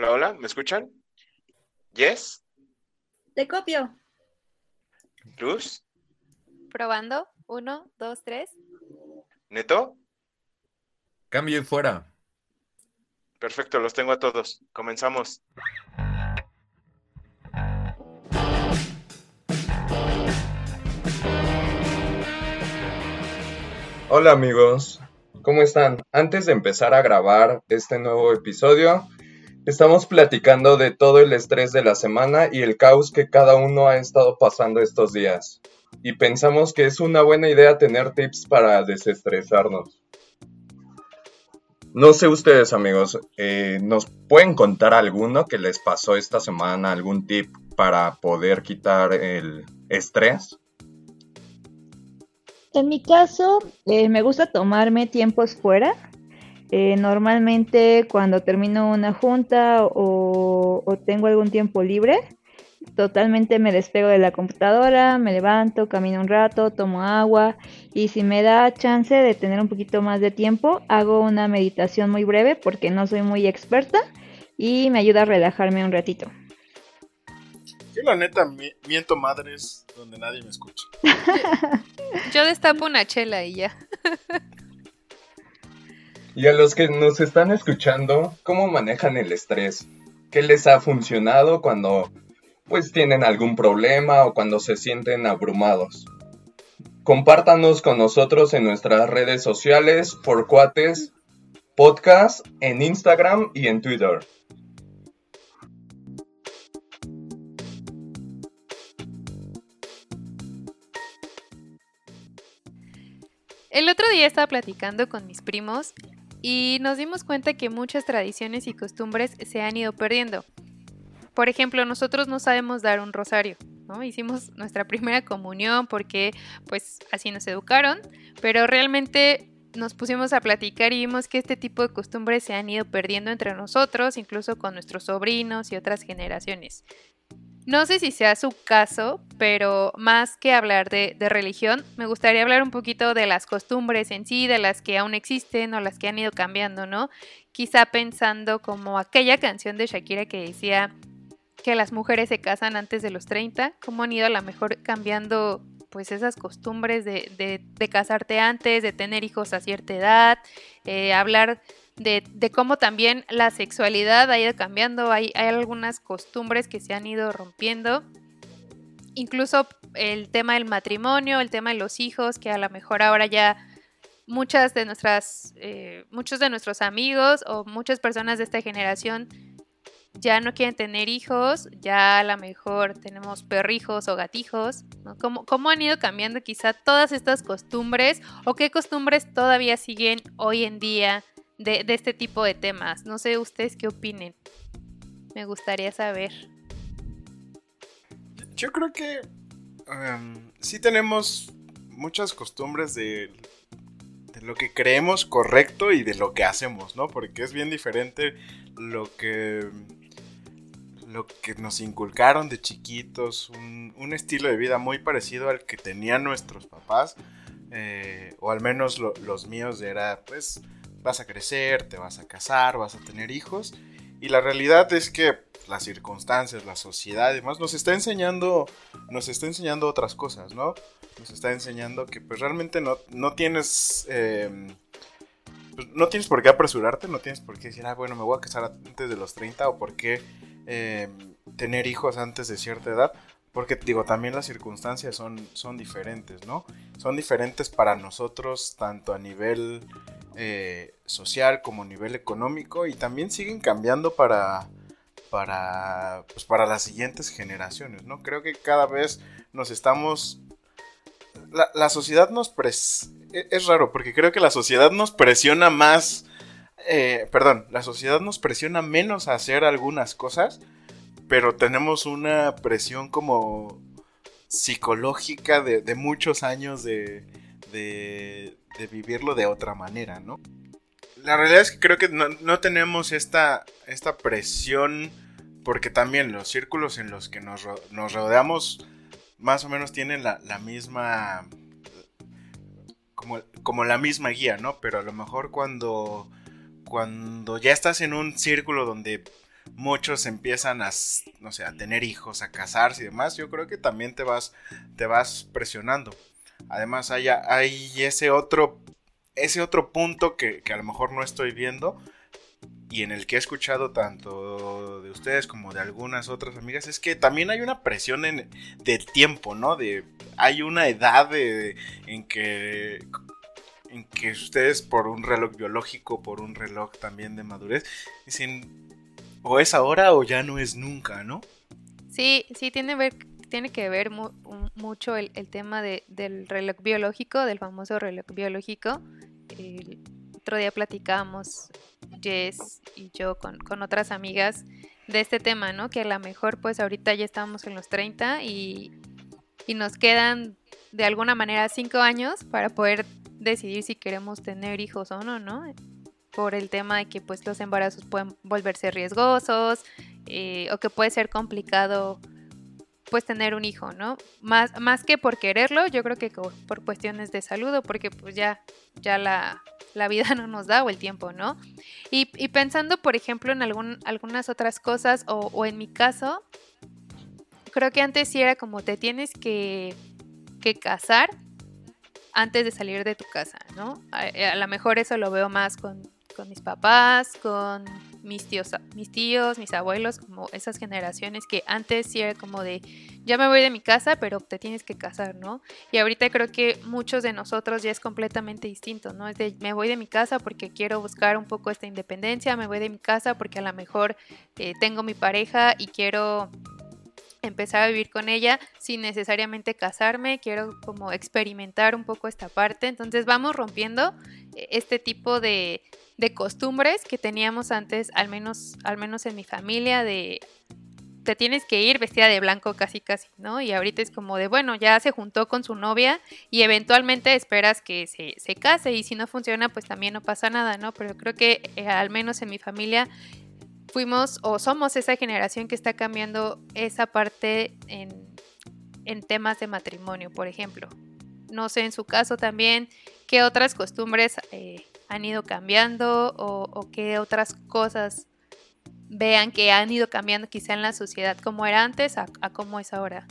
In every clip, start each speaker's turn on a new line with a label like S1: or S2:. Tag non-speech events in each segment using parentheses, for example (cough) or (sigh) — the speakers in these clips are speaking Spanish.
S1: Hola, hola, ¿me escuchan? Yes,
S2: Te copio.
S1: Luz,
S3: Probando. Uno, dos, tres.
S1: Neto.
S4: Cambio y fuera.
S1: Perfecto, los tengo a todos. Comenzamos.
S5: Hola amigos, ¿cómo están? Antes de empezar a grabar este nuevo episodio, estamos platicando de todo el estrés de la semana y el caos que cada uno ha estado pasando estos días. Y pensamos que es una buena idea tener tips para desestresarnos. No sé ustedes amigos, eh, ¿nos pueden contar alguno que les pasó esta semana, algún tip para poder quitar el estrés?
S2: En mi caso, eh, me gusta tomarme tiempos fuera. Eh, normalmente cuando termino una junta o, o tengo algún tiempo libre, totalmente me despego de la computadora, me levanto, camino un rato, tomo agua y si me da chance de tener un poquito más de tiempo, hago una meditación muy breve porque no soy muy experta y me ayuda a relajarme un ratito.
S6: Yo la neta mi- miento madres donde nadie me escucha. (laughs)
S3: Yo destapo una chela y ya. (laughs)
S5: Y a los que nos están escuchando, ¿cómo manejan el estrés? ¿Qué les ha funcionado cuando pues tienen algún problema o cuando se sienten abrumados? Compártanos con nosotros en nuestras redes sociales, por cuates, podcast, en Instagram y en Twitter.
S3: El otro día estaba platicando con mis primos y nos dimos cuenta que muchas tradiciones y costumbres se han ido perdiendo. Por ejemplo, nosotros no sabemos dar un rosario, ¿no? Hicimos nuestra primera comunión porque pues así nos educaron, pero realmente nos pusimos a platicar y vimos que este tipo de costumbres se han ido perdiendo entre nosotros, incluso con nuestros sobrinos y otras generaciones. No sé si sea su caso, pero más que hablar de, de, religión, me gustaría hablar un poquito de las costumbres en sí, de las que aún existen o las que han ido cambiando, ¿no? Quizá pensando como aquella canción de Shakira que decía que las mujeres se casan antes de los 30, cómo han ido a lo mejor cambiando pues esas costumbres de, de, casarte antes, de tener hijos a cierta edad, eh, hablar de, cómo también la sexualidad ha ido cambiando, hay, hay, algunas costumbres que se han ido rompiendo, incluso el tema del matrimonio, el tema de los hijos, que a lo mejor ahora ya muchas de nuestras, eh, muchos de nuestros amigos o muchas personas de esta generación ya no quieren tener hijos, ya a lo mejor tenemos perrijos o gatijos. ¿Cómo, ¿Cómo, han ido cambiando quizá todas estas costumbres o qué costumbres todavía siguen hoy en día de, de, este tipo de temas. No sé ustedes qué opinen. Me gustaría saber.
S6: Yo creo que um, sí tenemos muchas costumbres de, lo que creemos correcto y de lo que hacemos, ¿no? Porque es bien diferente lo que lo que nos inculcaron de chiquitos, un, estilo de vida muy parecido al que tenían nuestros papás, eh, o al menos lo, los míos era pues vas a crecer, te vas a casar, vas a tener hijos. Y la realidad es que las circunstancias, la sociedad y demás nos está enseñando, nos está enseñando otras cosas, ¿no? Nos está enseñando que pues realmente no, no tienes... Eh, pues, no tienes por qué apresurarte, no tienes por qué decir, ah, bueno, me voy a casar antes de los 30 o por qué eh, tener hijos antes de cierta edad. Porque digo, también las circunstancias son, son diferentes, ¿no? Son diferentes para nosotros, tanto a nivel eh, social como a nivel económico, y también siguen cambiando para, para, pues para las siguientes generaciones, ¿no? Creo que cada vez nos estamos... La, la sociedad nos... Pres... Es raro, porque creo que la sociedad nos presiona más... Eh, perdón, la sociedad nos presiona menos a hacer algunas cosas, pero tenemos una presión como psicológica de, muchos años de, de, vivirlo de otra manera, ¿no? La realidad es que creo que no, tenemos esta, presión porque también los círculos en los que nos, rodeamos más o menos tienen la, la misma... Como, como, la misma guía, ¿no? Pero a lo mejor cuando, cuando ya estás en un círculo donde muchos empiezan a, no sé, a tener hijos, a casarse y demás, yo creo que también te vas, te vas presionando. Además hay, hay ese otro, ese otro punto que, que a lo mejor no estoy viendo, y en el que he escuchado tanto de ustedes como de algunas otras amigas, es que también hay una presión en, del tiempo, ¿no? De, hay una edad en que en que ustedes por un reloj biológico, por un reloj también de madurez, dicen o es ahora o ya no es nunca, ¿no?
S3: Sí, sí, tiene, ver, tiene que ver mucho el, tema del reloj biológico, del famoso reloj biológico. El otro día platicábamos Jess y yo con, otras amigas de este tema, ¿no? Que a lo mejor pues ahorita ya estamos en los 30 y, y nos quedan de alguna manera 5 años para poder decidir si queremos tener hijos o no, ¿no? Por el tema de que pues los embarazos pueden volverse riesgosos eh, o que puede ser complicado pues tener un hijo, ¿no? Más, más que por quererlo, yo creo que por cuestiones de salud o porque pues ya, ya la, la vida (laughs) no nos da o el tiempo, ¿no? Y, pensando, por ejemplo, en algún, algunas otras cosas o, o, en mi caso, creo que antes sí era como te tienes que, que casar antes de salir de tu casa, ¿no? A lo mejor eso lo veo más con con mis papás, con mis tíos, mis tíos, mis abuelos, como esas generaciones que antes sí era como de, ya me voy de mi casa, pero te tienes que casar, ¿no? Y ahorita creo que muchos de nosotros ya es completamente distinto, ¿no? Es de, me voy de mi casa porque quiero buscar un poco esta independencia, me voy de mi casa porque a lo mejor eh, tengo mi pareja y quiero empezar a vivir con ella sin necesariamente casarme, quiero como experimentar un poco esta parte, entonces vamos rompiendo eh, este tipo de, de costumbres que teníamos antes, al menos, al menos en mi familia, de te tienes que ir vestida de blanco casi casi, ¿no? Y ahorita es como de, bueno, ya se juntó con su novia y eventualmente esperas que se, se case y si no funciona, pues también no pasa nada, ¿no? Pero creo que eh, al menos en mi familia fuimos o somos esa generación que está cambiando esa parte en, en temas de matrimonio, por ejemplo. No sé, en su caso también, qué otras costumbres eh, han ido cambiando o, qué otras cosas vean que han ido cambiando quizá en la sociedad como era antes a, como es ahora.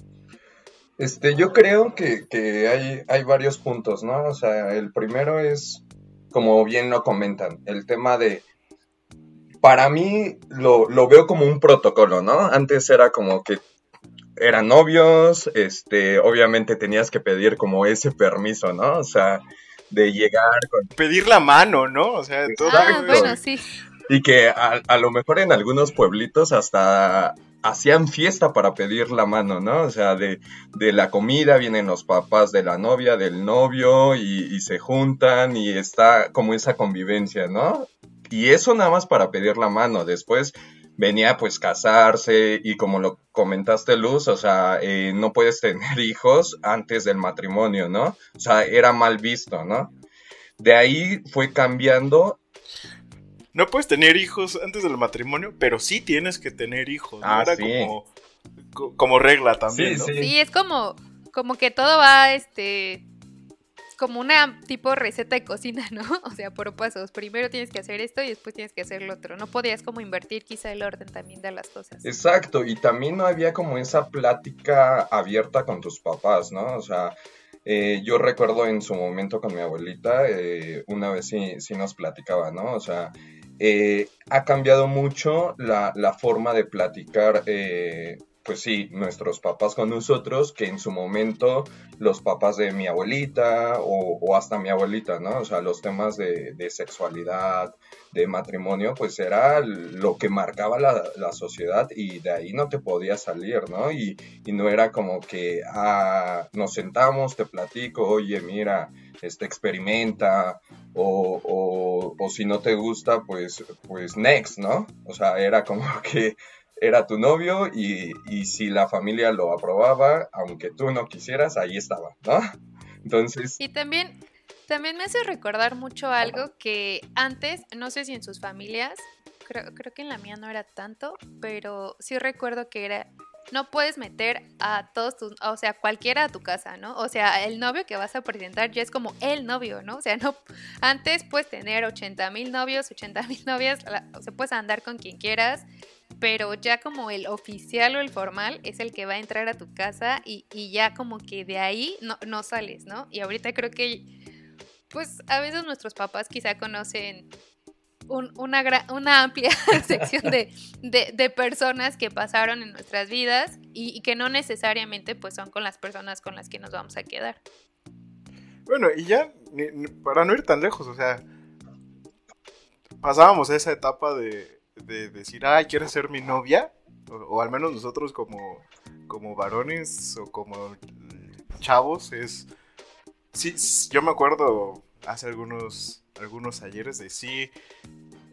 S5: Este, yo creo que, hay, hay, varios puntos, ¿no? O sea, el primero es, como bien lo comentan, el tema de, para mí lo, lo veo como un protocolo, ¿no? Antes era como que eran novios, este, obviamente tenías que pedir como ese permiso, ¿no? O sea, de llegar con...
S6: Pedir la mano, ¿no? O sea,
S3: todo... Ah, bueno, sí.
S5: Y que a, lo mejor en algunos pueblitos hasta hacían fiesta para pedir la mano, ¿no? O sea, de, de la comida vienen los papás de la novia, del novio, y, y, se juntan y está como esa convivencia, ¿no? Y eso nada más para pedir la mano. Después venía pues casarse y como lo comentaste Luz, o sea, eh, no puedes tener (laughs) hijos antes del matrimonio, ¿no? O sea, era mal visto, ¿no? De ahí fue cambiando.
S6: No puedes tener hijos antes del matrimonio, pero sí tienes que tener hijos. Ah, Era como, como regla también,
S3: sí, Sí. sí, es como, como que todo va, este, como una tipo receta de cocina, ¿no? (laughs) O sea, por pasos. Primero tienes que hacer esto y después tienes que hacer lo otro. No podías como invertir quizá el orden también de las cosas.
S5: Exacto, y también no había como esa plática abierta con tus papás, ¿no? O sea, eh, yo recuerdo en su momento con mi abuelita, eh, una vez sí, sí, nos platicaba, ¿no? O sea, eh, ha cambiado mucho la, la, forma de platicar pues sí, nuestros papás con nosotros, que en su momento los papás de mi abuelita o, hasta mi abuelita, ¿no? O sea, los temas de, sexualidad, de matrimonio, pues era lo que marcaba la, sociedad y de ahí no te podías salir, ¿no? Y, no era como que, ah, nos sentamos, te platico, oye, mira, este, experimenta, o, o, o si no te gusta, pues, pues next, ¿no? O sea, era como (laughs) que era tu novio y, si la familia lo aprobaba, aunque tú no quisieras, ahí estaba, ¿no? Entonces...
S3: Y también, también me hace recordar mucho algo que antes, no sé si en sus familias, creo, creo que en la mía no era tanto, pero sí recuerdo que era no puedes meter a todos tus, o sea, cualquiera a tu casa, ¿no? O sea, el novio que vas a presentar ya es como el novio, ¿no? O sea, no, antes puedes tener 80 mil novios, 80 mil novias, o sea, puedes andar con quien quieras, pero ya como el oficial o el formal es el que va a entrar a tu casa y, y ya como que de ahí no, no sales, ¿no? Y ahorita creo que, pues a veces nuestros papás quizá conocen una, una amplia (laughs) sección de, de, personas que pasaron en nuestras vidas y, que no necesariamente pues son con las personas con las que nos vamos a quedar.
S6: Bueno, y ya, para no ir tan lejos, o sea, pasábamos esa etapa de, de decir, ay, ¿quieres ser mi novia? O, al menos nosotros como, como varones o como chavos, es... Sí, yo me acuerdo hace algunos, algunos ayeres de sí,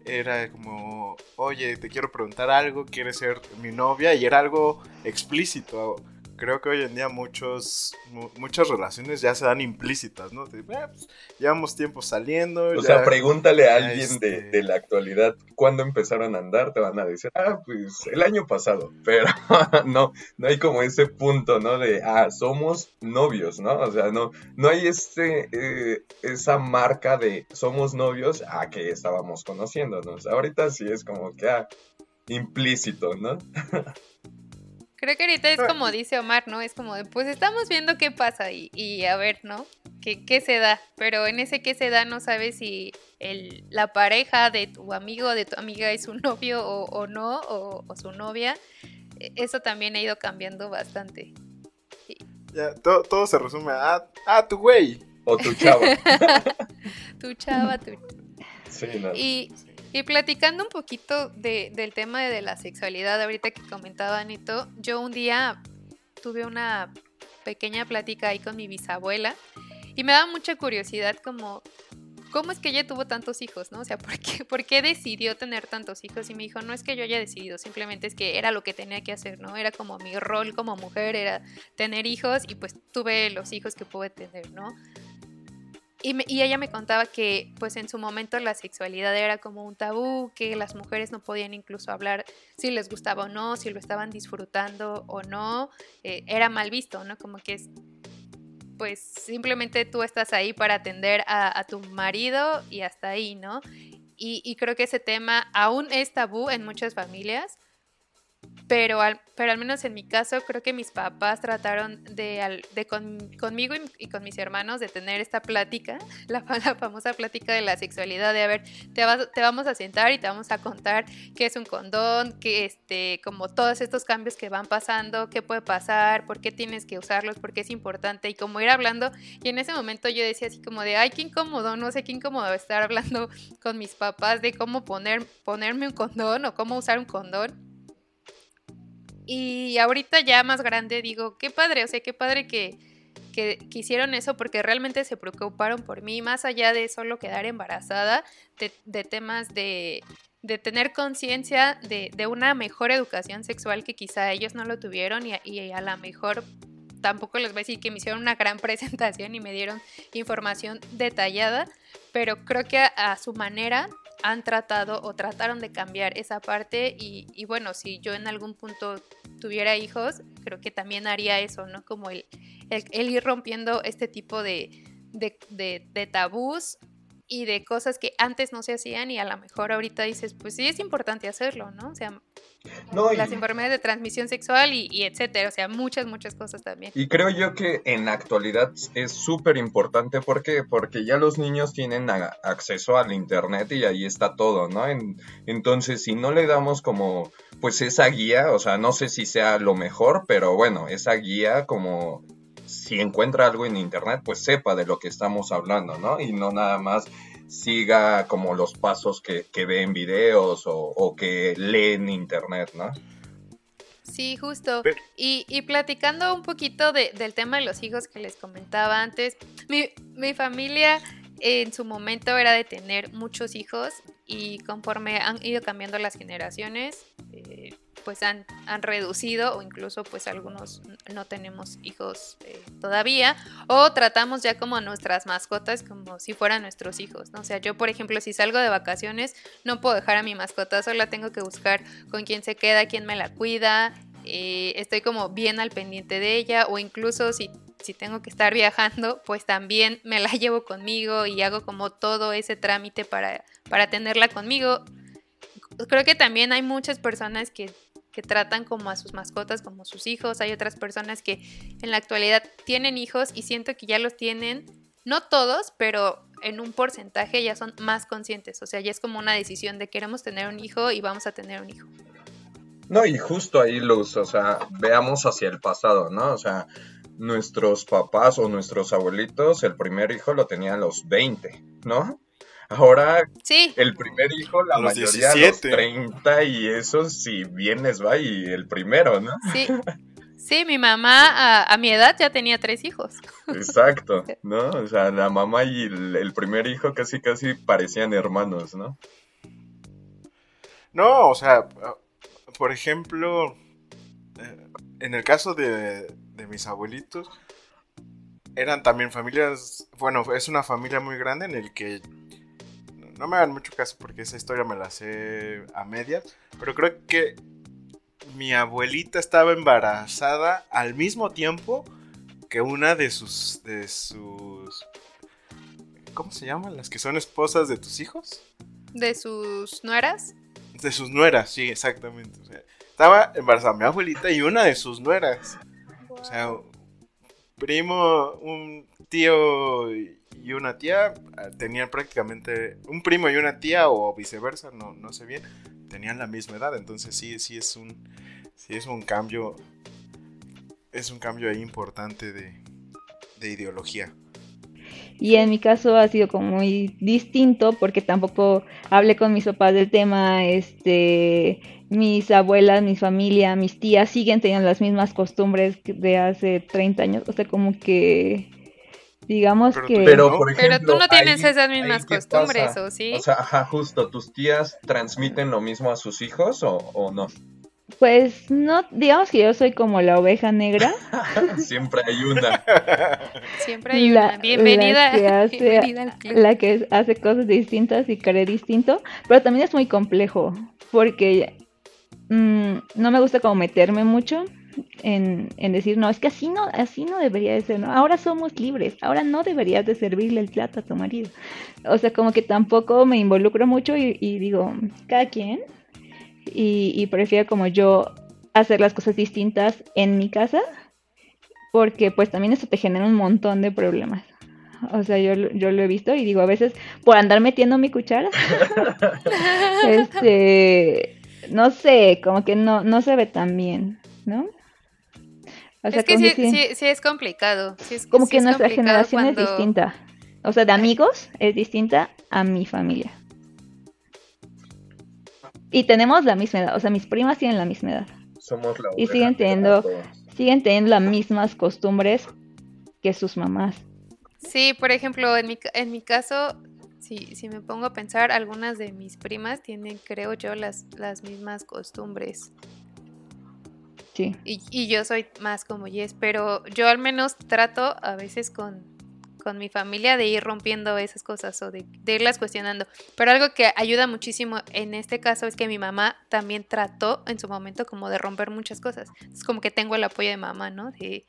S6: era como, oye, te quiero preguntar algo, ¿quieres ser mi novia? Y era algo explícito creo que hoy en día muchos, muchas relaciones ya se dan implícitas, ¿no? Eh, pues, llevamos tiempo saliendo.
S5: O sea, pregúntale a alguien de, este la actualidad cuándo empezaron a andar, te van a decir, ah, pues el año pasado, (laughs) pero no, no hay como ese punto, ¿no? De, ah, somos novios, ¿no? O sea, no, no hay este, eh, esa marca de somos novios a que estábamos conociéndonos. Ahorita sí es como que, ah, implícito, ¿no? (laughs)
S3: Creo que ahorita es como dice Omar, ¿no? Es como de, pues estamos viendo qué pasa y, a ver, ¿no? ¿Qué, ¿Qué, se da? Pero en ese qué se da no sabes si el, la pareja de tu amigo o de tu amiga es su novio o, no, o, su novia. E, eso también ha ido cambiando bastante.
S6: Ya, todo, todo, se resume a, ah, tu güey.
S5: O tu chava. (laughs)
S3: tu chava, tu... Sí, no. Y y platicando un poquito del tema de la sexualidad, ahorita que comentaba Anito, yo un día tuve una pequeña plática ahí con mi bisabuela y me daba mucha curiosidad como cómo es que ella tuvo tantos hijos, ¿no? O sea, (laughs) ¿por qué, ¿por qué decidió tener tantos hijos? Y me dijo, no es que yo haya decidido, simplemente es que era lo que tenía que hacer, ¿no? Era como mi rol como mujer, era tener hijos y pues tuve los hijos que pude tener, ¿no? Y, ella me contaba que pues en su momento la sexualidad era como un tabú, que las mujeres no podían incluso hablar si les gustaba o no, si lo estaban disfrutando o no, eh, era mal visto, ¿no? Como que es, pues simplemente tú estás ahí para atender a, tu marido y hasta ahí, ¿no? y, creo que ese tema aún es tabú en muchas familias pero al, pero al menos en mi caso creo que mis papás trataron de, de conmigo y, con mis hermanos de tener esta plática, (laughs) la, famosa plática de la sexualidad, de a ver, te, te vamos a sentar y te vamos a contar qué es un condón, que este, como todos estos cambios que van pasando, qué puede pasar, por qué tienes que usarlos, por qué es importante y como ir hablando. Y en ese momento yo decía así como de, ay, qué incómodo, no sé qué incómodo estar hablando con mis papás de cómo poner, ponerme un condón o cómo usar un condón y ahorita ya más grande digo, qué padre, o sea, qué padre que, que, hicieron eso porque realmente se preocuparon por mí, más allá de solo quedar embarazada, de, temas de, de tener conciencia de, de, una mejor educación sexual que quizá ellos no lo tuvieron y, y a lo mejor tampoco les voy a decir que me hicieron una gran (laughs) presentación y me dieron información detallada, pero creo que a su manera han tratado o trataron de cambiar esa parte y, bueno, si yo en algún punto tuviera hijos, creo que también haría eso, ¿no? Como el, el, ir rompiendo este tipo de, de, de tabús y de cosas que antes no se hacían y a lo mejor ahorita dices, pues sí es importante hacerlo, ¿no? O sea, las enfermedades de transmisión sexual y, etcétera, o sea, muchas, muchas cosas también.
S5: Y creo yo que en la actualidad es súper importante porque porque ya los niños tienen acceso al internet y ahí está todo, ¿no? entonces, si no le damos como pues esa guía, o sea, no sé si sea lo mejor, pero bueno, esa guía como si encuentra algo en internet, pues sepa de lo que estamos hablando, ¿no? Y no nada más siga como los pasos que, ve en videos o, que lee en internet, ¿no?
S3: Sí, justo. Y, platicando un poquito del tema de los hijos que les comentaba antes, mi, mi familia en su momento era de tener muchos hijos y conforme han ido cambiando las generaciones, eh, pues han, han, reducido o incluso pues algunos no tenemos hijos eh, todavía o tratamos ya como a nuestras mascotas como si fueran nuestros hijos, ¿no? O sea, yo por ejemplo si salgo de vacaciones no puedo dejar a mi mascota, solo tengo que buscar con quién se queda, quién me la cuida, eh, estoy como bien al pendiente de ella o incluso si, si tengo que estar viajando, pues también me la (laughs) llevo conmigo y hago como todo ese trámite para, para tenerla conmigo. Creo que también hay muchas personas que, que tratan como a sus mascotas como sus hijos, hay otras personas que en la actualidad tienen hijos y siento que ya los tienen, no todos, pero en un porcentaje ya son más conscientes, o sea, ya es como una decisión de queremos tener un hijo y vamos a tener un hijo.
S5: No, y justo ahí, Luz, o sea, veamos hacia el pasado, ¿no? O sea, nuestros papás o nuestros abuelitos, el primer hijo lo tenían los 20, ¿no? Ahora,
S3: Sí,
S5: el primer hijo, la
S6: los
S5: mayoría a los
S6: 17.
S5: 30 y eso si vienes va y el primero, ¿no?
S3: sí. Sí, mi mamá a, a mi edad ya tenía tres hijos.
S5: Exacto, (laughs) ¿no? O sea, la mamá y el, el primer hijo casi casi parecían hermanos, ¿no?
S6: No, o sea, por ejemplo, eh, en el caso de, de mis abuelitos, eran también familias, bueno, es una familia muy grande en el que no me hagan mucho caso porque esa historia me la sé a medias, pero creo que mi abuelita estaba embarazada al mismo tiempo que una de sus de sus ¿cómo se llaman? Las que son esposas de tus hijos.
S3: De sus nueras.
S6: De sus nueras, sí, exactamente. O sea, estaba embarazada mi abuelita y una de sus nueras. O sea, primo, un tío y una tía eh, tenían prácticamente un primo y una tía o viceversa, no, no sé bien, tenían la misma edad. Entonces sí, sí es un, sí es un cambio, es un cambio ahí importante de, de ideología.
S2: Y en mi caso ha sido como muy distinto porque tampoco hablé con mis papás del tema, este, mis abuelas, mi familia, mis tías siguen teniendo las mismas costumbres de hace 30 años, o sea, como que digamos
S6: Pero
S2: que
S6: tú-
S5: Pero,
S3: tú no tienes
S5: ahí-
S3: esas mismas costumbres,
S5: pasa?
S3: ¿o sí?
S5: O sea, ajá, justo, ¿tus tías transmiten lo mismo a sus hijos o, o no?
S2: pues no, digamos que yo soy como la oveja negra, (laughs)
S5: Siempre hay una. (laughs)
S3: Siempre hay
S2: la-
S3: una. Bienvenida,
S2: la que (laughs) hace-
S3: bienvenida al club.
S2: la que hace cosas distintas y cree distinto, pero también es muy complejo porque mm, no me gusta como meterme mucho en, en decir, no, es que así no, así no debería de ser, ¿no? Ahora somos libres, ahora no deberías de servirle el plato a tu marido. O sea, como que tampoco me involucro mucho y, y digo, cada quien, y, y prefiero como yo hacer las cosas distintas en mi casa, porque pues también eso te genera un montón de problemas. O sea, yo, lo- yo lo he visto y digo, a veces por andar metiendo mi cuchara, (laughs) este, no sé, como que no, no se ve tan bien, ¿no? O sea,
S3: es que sí,
S2: que sí-
S3: sí- es complicado. sí es-
S2: como
S3: sí
S2: que
S3: es
S2: nuestra generación
S3: cuando-
S2: es distinta. O sea, de amigos es distinta a mi familia. Y tenemos la misma edad, o sea, mis primas tienen la misma edad.
S5: Somos la
S2: Y siguen teniendo-. Siguen teniendo las mismas costumbres que sus mamás.
S3: Sí, por ejemplo, en mi, ca- en mi caso, si, si me pongo a pensar, algunas de mis primas tienen, creo yo, las, las mismas costumbres. Y, y yo soy más como Jess, pero yo al menos trato a veces con, con mi familia de ir rompiendo esas cosas o de, de irlas cuestionando. Pero algo que ayuda muchísimo en este caso es que mi mamá también trató en su momento como de romper muchas cosas. Es como que tengo el apoyo de mamá, ¿no? De,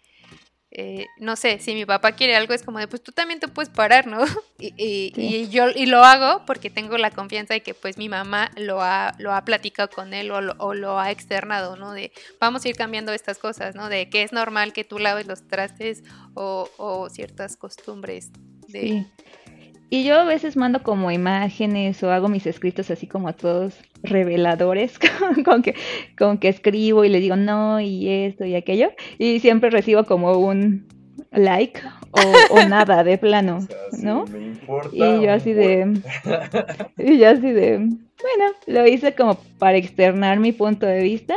S3: eh, no sé, si mi papá quiere algo es como de, pues tú también te puedes parar, ¿no? (laughs) Y, y-
S2: Sí.
S3: y yo y lo hago porque tengo la confianza de que pues mi mamá lo ha, lo ha platicado con él o lo, o lo ha externado, ¿no? De vamos a ir cambiando estas cosas, ¿no? De que es normal que tú laves los trastes o, o ciertas costumbres. De...
S2: Sí. Y yo a veces mando como imágenes o hago mis escritos así como todos reveladores, (laughs) con, con que, con que escribo y le digo no y esto y aquello. Y siempre recibo como un like o, o (laughs) nada de plano,
S5: O sea,
S2: ¿no?
S5: me importa
S2: Y yo así de... (laughs) Y yo así de... Bueno, lo hice como para externar mi punto de vista,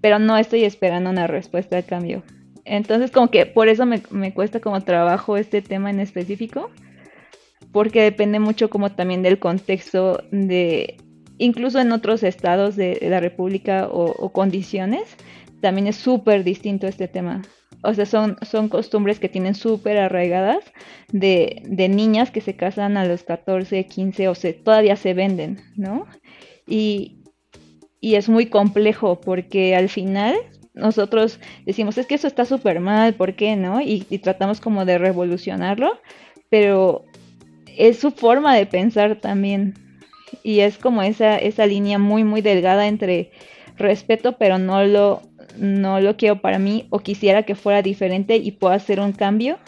S2: pero no estoy esperando una respuesta a cambio. Entonces como que por eso me, me cuesta como trabajo este tema en específico, porque depende mucho como también del contexto de... Incluso en otros estados de la República o, condiciones, también es súper distinto este tema. O sea, son, son costumbres que tienen súper arraigadas de, de niñas que se casan a los 14, 15 o se, todavía se venden, ¿no? Y, y es muy complejo porque al final nosotros decimos, es que eso está súper mal, ¿por qué no? Y tratamos como de revolucionarlo, pero es su forma de pensar también. Y es como esa, esa línea muy, muy delgada entre respeto, pero no lo, no lo quiero para mí, o quisiera que fuera diferente y pueda hacer un cambio,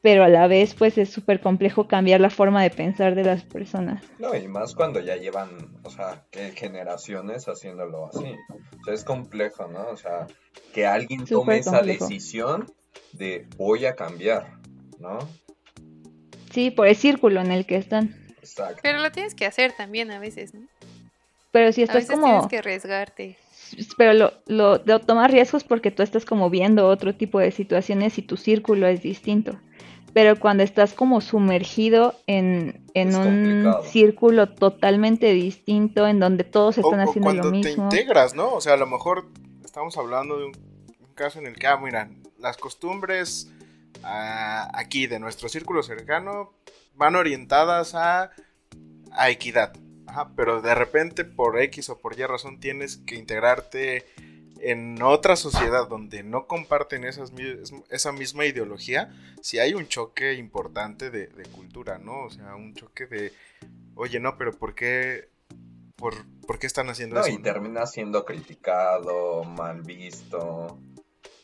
S2: pero a la vez pues es súper complejo cambiar la forma de pensar de las personas.
S5: No, y más cuando ya llevan, o sea, que generaciones haciéndolo así. O sea, es complejo, ¿no? O sea, que alguien tome esa decisión de voy a cambiar, ¿no?
S2: Sí, por el círculo en el que están.
S5: Exacto.
S3: Pero lo tienes que hacer también a veces, ¿no?
S2: Pero si
S3: A
S2: estás
S3: veces
S2: como...
S3: tienes que arriesgarte.
S2: Pero lo, lo, lo tomas riesgos porque tú estás como viendo otro tipo de situaciones y tu círculo es distinto. Pero cuando estás como sumergido en, en un
S5: complicado.
S2: círculo totalmente distinto, en donde todos están
S6: o
S2: haciendo lo
S6: cuando te
S2: mismo.
S6: integras, ¿no? O sea, a lo mejor estamos hablando de un, un caso en el que, ah, mira, las costumbres aquí de nuestro círculo cercano van orientadas a, a equidad. Ajá, pero de repente por X o por Y razón tienes que integrarte en otra sociedad donde no comparten esas, esa misma ideología, si hay un choque importante de, de cultura, ¿no? O sea, un choque de, oye, no, pero ¿por qué, por, ¿por qué están haciendo
S5: No,
S6: eso?
S5: y
S6: no?
S5: termina siendo criticado, mal visto,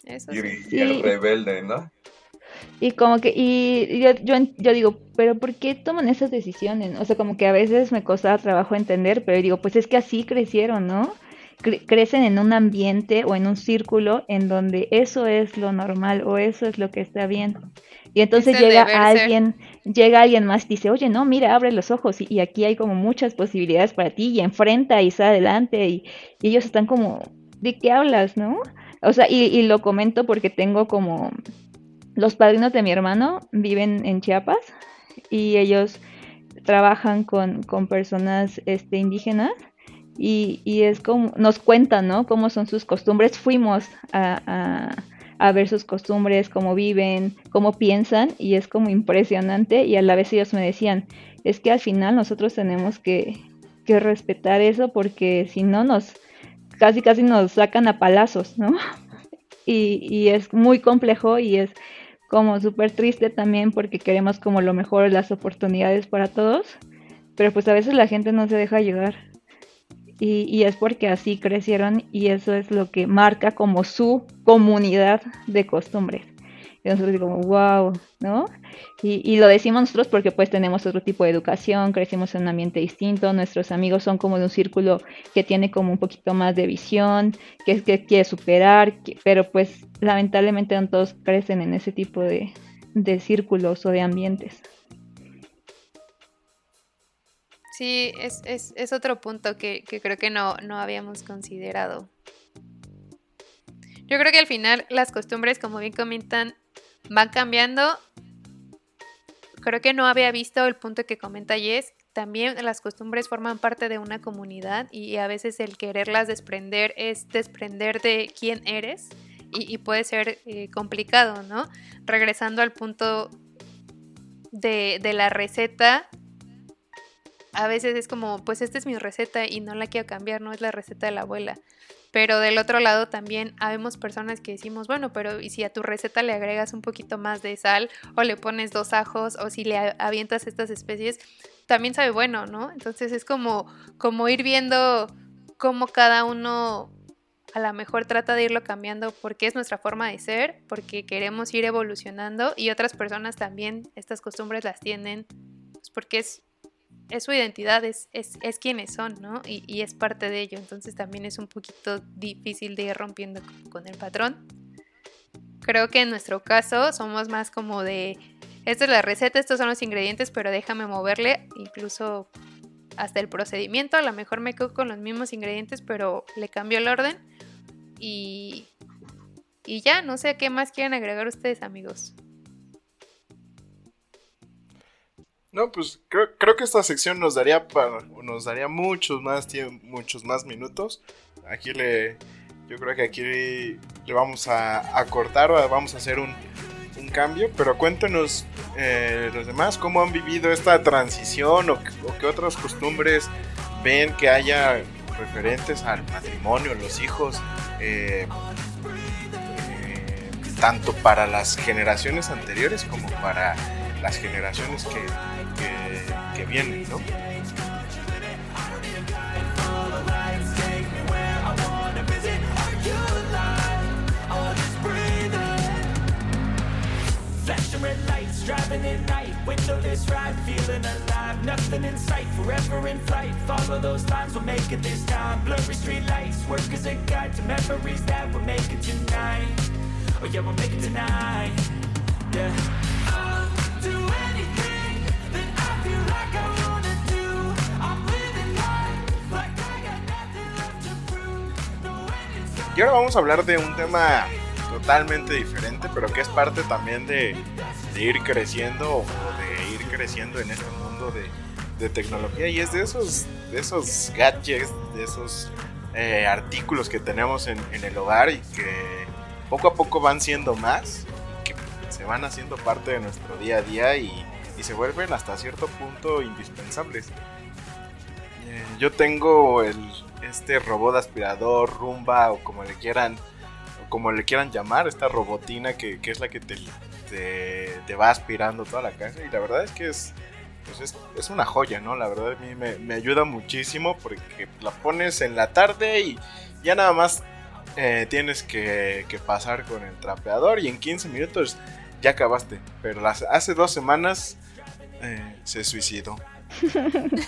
S3: Eso
S5: y,
S3: sí.
S5: y el
S2: Sí.
S5: rebelde, ¿no?
S2: Y como que, y y yo, yo, yo digo, pero ¿por qué toman esas decisiones? O sea, como que a veces me costaba trabajo entender, pero digo, pues es que así crecieron, ¿no? Cre- crecen en un ambiente o en un círculo en donde eso es lo normal o eso es lo que está bien. Y entonces llega
S3: ser.
S2: alguien, llega alguien más y dice, oye, no, mira, abre los ojos y, y aquí hay como muchas posibilidades para ti y enfrenta y sale adelante y, y ellos están como, ¿de qué hablas, no? O sea, y, y lo comento porque tengo como los padrinos de mi hermano viven en Chiapas y ellos trabajan con, con personas este, indígenas y, y es como, nos cuentan, ¿no? Cómo son sus costumbres. Fuimos a, a- a ver sus costumbres, cómo viven, cómo piensan y es como impresionante y a la vez ellos me decían, es que al final nosotros tenemos que, que respetar eso porque si no nos, casi casi nos sacan a palazos, ¿no? (laughs) Y, y es muy complejo y es como súper triste también porque queremos como lo mejor, las oportunidades para todos, pero pues a veces la gente no se deja ayudar. Y, y es porque así crecieron y eso es lo que marca como su comunidad de costumbres. Y nosotros digo, wow, ¿no? Y, y lo decimos nosotros porque pues tenemos otro tipo de educación, crecimos en un ambiente distinto, nuestros amigos son como de un círculo que tiene como un poquito más de visión, que, que quiere superar, pero pues lamentablemente no todos crecen en ese tipo de, de círculos o de ambientes.
S3: Sí, es, es, es otro punto que, que creo que no, no habíamos considerado. Yo creo que al final las costumbres, como bien comentan, van cambiando. Creo que no había visto el punto que comenta Jess. También las costumbres forman parte de una comunidad y a veces el quererlas desprender es desprender de quién eres y, puede ser eh, complicado, ¿no? Regresando al punto de, de la receta, a veces es como, pues esta es mi receta y no la quiero cambiar, no es la receta de la abuela. Pero del otro lado también habemos personas que decimos, bueno, pero ¿y si a tu receta le agregas un poquito más de sal o le pones dos ajos o si le avientas estas especies, también sabe bueno, ¿no? Entonces es como, como ir viendo cómo cada uno a lo mejor trata de irlo cambiando porque es nuestra forma de ser, porque queremos ir evolucionando y otras personas también estas costumbres las tienen pues, porque es es su identidad, es, es, es quienes son, ¿no? Y, y es parte de ello. Entonces también es un poquito difícil de ir rompiendo con el patrón. Creo que en nuestro caso somos más como de, esta es la receta, estos son los ingredientes, pero déjame moverle, incluso hasta el procedimiento. A lo mejor me quedo con los mismos ingredientes, pero le cambio el orden. Y, y ya, no sé qué más quieren agregar ustedes, amigos.
S6: No, pues creo, creo que esta sección nos daría para, nos daría muchos más muchos más minutos. Aquí le, yo creo que aquí le vamos a, cortar o vamos a hacer un, un cambio. Pero cuéntenos eh, los demás cómo han vivido esta transición o, o qué otras costumbres ven que haya referentes al matrimonio, los hijos, eh, eh, tanto para las generaciones anteriores como para las generaciones que, que, que vienen, ¿no?
S7: Red lights, driving at night. Windowless ride, feeling alive. Nothing in sight, forever in flight. Follow those lines, we'll make it this time. Blurry street lights, work as a guide to memories that we'll make it tonight. Oh yeah, we'll make it tonight. Yeah. I'll do anything
S6: Y ahora vamos a hablar de un tema totalmente diferente, pero que es parte también de, ir creciendo o de ir creciendo en este mundo de, tecnología. Y es de esos, esos gadgets, de esos eh, artículos que tenemos en, en el hogar y que poco a poco van siendo más, que se van haciendo parte de nuestro día a día y, y se vuelven hasta cierto punto indispensables. Eh, yo tengo el, este robot aspirador, rumba o como le quieran como le quieran llamar, esta robotina que, que es la que te, te, te va aspirando toda la casa y la verdad es que es, pues es, es una joya, ¿no? La verdad a mí me, me ayuda muchísimo porque la pones en la tarde y ya nada más eh, tienes que, que pasar con el trapeador y en 15 minutos ya acabaste. Pero las, hace dos semanas eh, se suicidó.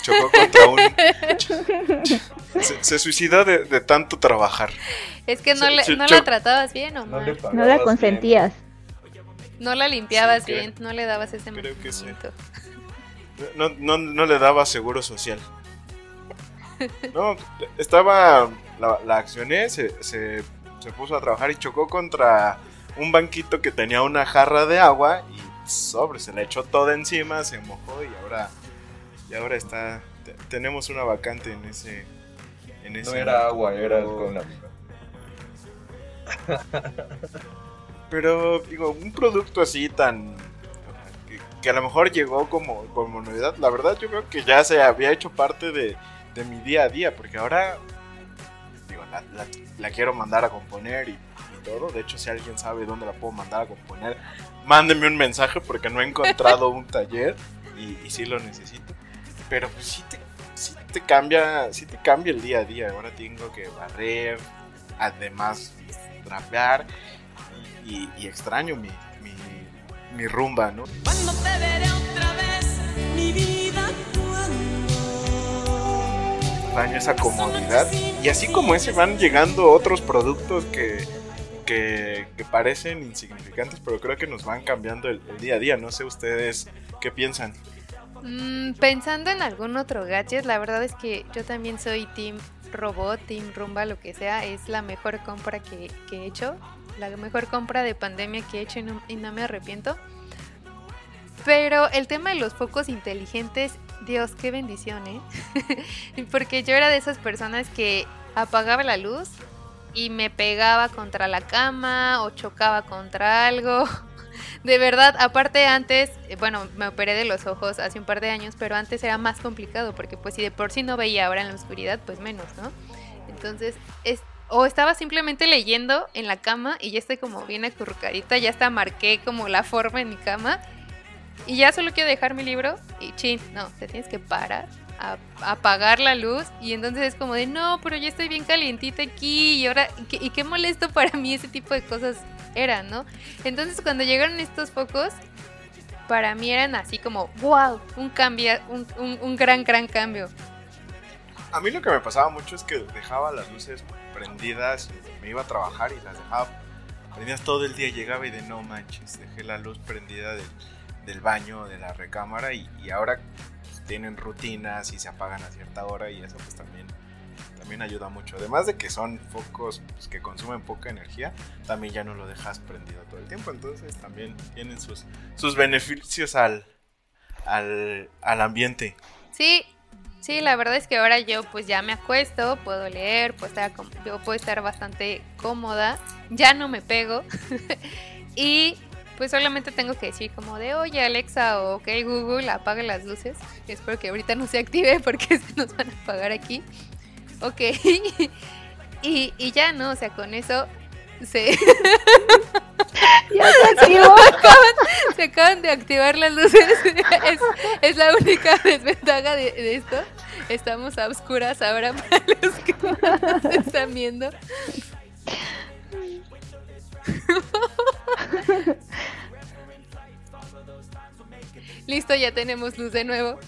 S6: Chocó contra un... Se, se suicidó de, de tanto trabajar.
S3: Es que no, le, no la tratabas bien,
S5: No
S3: Omar.
S5: le
S3: No,
S2: No la
S5: bien.
S2: consentías.
S3: la limpiabas
S6: Sí, creo-
S3: bien, no le dabas ese
S6: creo que sí. No, no, no le daba seguro social. No, estaba. La, la accioné, se, se, se puso a trabajar y chocó contra un banquito que tenía una jarra de agua y sobre, se le echó toda encima, se mojó y ahora. Y ahora está. te- tenemos una vacante en ese. En
S5: No
S6: ese
S5: era agua, era alcohol. (laughs)
S6: Pero, digo, un producto así tan. Que, que a lo mejor llegó como, como novedad. La verdad, yo creo que ya se había hecho parte de, de mi día a día. Porque ahora. Digo, la, la- la quiero mandar a componer y, y todo. De hecho, si alguien sabe dónde la puedo mandar a componer, mándenme un mensaje porque no he encontrado un taller y, y sí lo necesito. Pero pues sí te, sí te cambia. Sí te cambia el día a día. Ahora tengo que barrer. Además, trapear y, y extraño mi, mi, mi rumba, ¿no?
S7: Cuando te veré otra vez, mi vida,
S6: Extraño esa comodidad. Y así como ese van llegando otros productos que, que, parecen insignificantes, pero creo que nos van cambiando el, día a día. No sé ustedes qué piensan.
S3: Mm, pensando en algún otro gadget, la verdad es que yo también soy Team Robot, Team Rumba, lo que sea. Es la mejor compra que, que he hecho. La mejor compra de pandemia que he hecho y no, y no me arrepiento. Pero el tema de los focos inteligentes, Dios, qué bendición, ¿eh? (laughs) Porque yo era de esas personas que apagaba la luz y me pegaba contra la cama o chocaba contra algo. (laughs) De verdad, aparte antes, eh, bueno, me operé de los ojos hace un par de años, pero antes era más complicado porque pues si de por sí no veía ahora en la oscuridad, pues menos, ¿no? Entonces, es, o estaba simplemente leyendo en la cama y ya estoy como bien acurrucadita, ya hasta marqué como la forma en mi cama y ya solo quiero dejar mi libro y chin, no, te tienes que parar, apagar la luz y entonces es como de no, pero ya estoy bien calientita aquí y ahora, y qué, molesto para mí ese tipo de cosas eran, ¿no? Entonces cuando llegaron estos focos, para mí eran así como, wow, un cambio, un, un- gran, gran cambio.
S6: A mí lo que me pasaba mucho es que dejaba las luces prendidas, me iba a trabajar y las dejaba prendidas todo el día. Llegaba y de no manches, dejé la luz prendida del, del baño, de la recámara y, ahora tienen rutinas y se apagan a cierta hora y eso pues también, también ayuda mucho. Además de que son focos pues, que consumen poca energía, también ya no lo dejas prendido todo el tiempo. Entonces también tienen sus, sus beneficios al, al, al ambiente.
S3: Sí, sí, la verdad es que ahora yo pues ya me acuesto, puedo leer, puedo estar, yo puedo estar bastante cómoda, ya no me pego (laughs) y pues solamente tengo que decir como de oye Alexa o ok Google apaga las luces, espero que ahorita no se active (laughs) porque se nos van a apagar aquí. Ok. (laughs) y, y ya, ¿no? O sea, con eso se, (laughs)
S2: Ya se activó.
S3: se acaban de activar las luces. Es, es la única desventaja de, de esto. Estamos a oscuras ahora para los que nos están viendo. (laughs) Listo, ya tenemos luz de nuevo.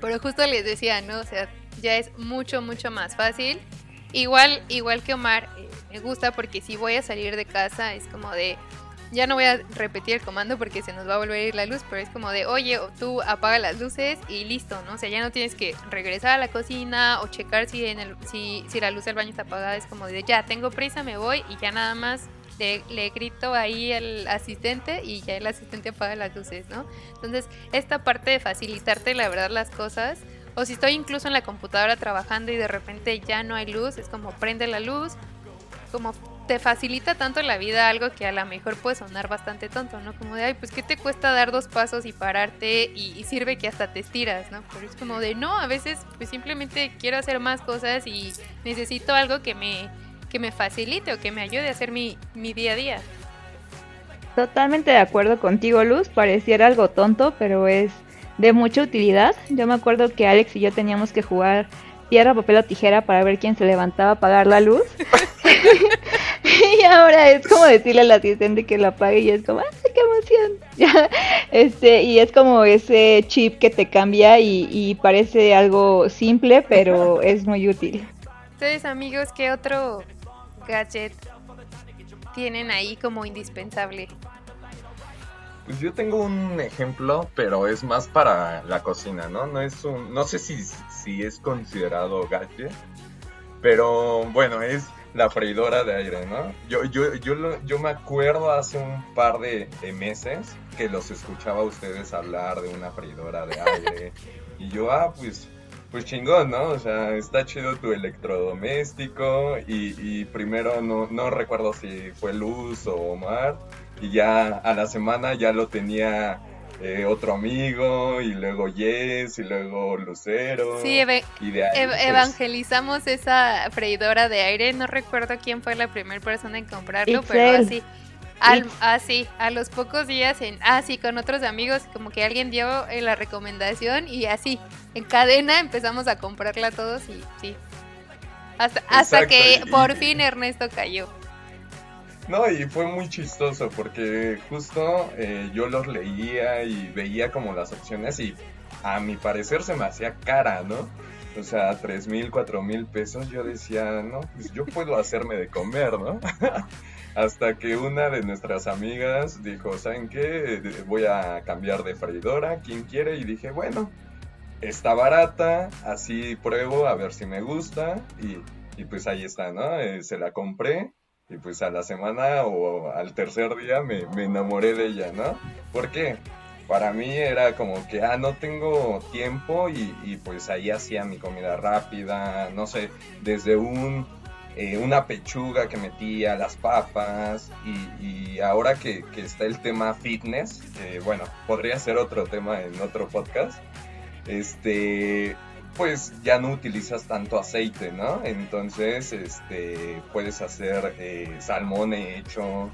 S3: Pero justo les decía, ¿no? O sea, ya es mucho, mucho más fácil. Igual, igual que Omar, eh, me gusta porque si voy a salir de casa es como de, ya no voy a repetir el comando porque se nos va a volver a ir la luz, pero es como de, oye, tú apaga las luces y listo, ¿no? O sea, ya no tienes que regresar a la cocina o checar si, en el, si, si la luz del baño está apagada, es como de, ya tengo prisa, me voy y ya nada más le, le grito ahí al asistente y ya el asistente apaga las luces, ¿no? Entonces, esta parte de facilitarte, la verdad, las cosas, o si estoy incluso en la computadora trabajando y de repente ya no hay luz, es como prende la luz, como te facilita tanto la vida algo que a lo mejor puede sonar bastante tonto, ¿no? Como de, ay, pues ¿qué te cuesta dar dos pasos y pararte y, y sirve que hasta te estiras, ¿no? Pero es como de, no, a veces pues simplemente quiero hacer más cosas y necesito algo que me, que me facilite o que me ayude a hacer mi, mi día a día.
S2: Totalmente de acuerdo contigo, Luz. Pareciera algo tonto, pero es de mucha utilidad. Yo me acuerdo que Alex y yo teníamos que jugar piedra, papel o tijera para ver quién se levantaba a apagar la luz. (laughs) (laughs) y ahora es como decirle al asistente que la apague y es como, ¡ay, qué emoción! (laughs) Ya, este, y es como ese chip que te cambia y, y parece algo simple, pero (laughs) es muy útil.
S3: Ustedes, amigos, ¿qué otro gadget tienen ahí como indispensable?
S5: Pues yo tengo un ejemplo, pero es más para la cocina, ¿no? No es un, no sé si, si es considerado gadget, pero bueno, es la freidora de aire, ¿no? Yo, yo, yo, lo- yo me acuerdo hace un par de, de meses que los escuchaba a ustedes hablar de una freidora de aire (laughs) y yo, ah, pues, pues chingón, ¿no? O sea, está chido tu electrodoméstico y, y primero no, no recuerdo si fue Luz o Omar y ya a la semana ya lo tenía eh, otro amigo y luego Yes y luego Lucero
S3: Sí, eve-
S5: y de ahí,
S3: ev-
S5: pues,
S3: evangelizamos esa freidora de aire. No recuerdo quién fue la primera persona en comprarlo, pero así. Al, así, a los pocos días, en, así, con otros amigos, como que alguien dio eh, la recomendación y así, en cadena empezamos a comprarla todos y sí. Hasta, hasta
S5: Exacto,
S3: que
S5: y-
S3: por fin Ernesto cayó.
S5: No, y fue muy chistoso porque justo eh, yo los leía y veía como las opciones y a mi parecer se me hacía cara, ¿no? O sea, tres mil, cuatro mil pesos, yo decía, no, pues yo puedo hacerme de comer, ¿no? (laughs) Hasta que una de nuestras amigas dijo, ¿saben qué? Voy a cambiar de freidora, ¿quién quiere? Y dije, bueno, está barata, así pruebo a ver si me gusta y, y pues ahí está, ¿no? Eh, se la compré y pues a la semana o al tercer día me, me enamoré de ella, ¿no? ¿Por qué? Para mí era como que, ah, no tengo tiempo y, y pues ahí hacía mi comida rápida, no sé, desde un, eh, una pechuga que metía, las papas y, y ahora que, que está el tema fitness, bueno, podría ser otro tema en otro podcast, este, pues ya no utilizas tanto aceite, ¿no? Entonces, este, puedes hacer eh, salmón hecho,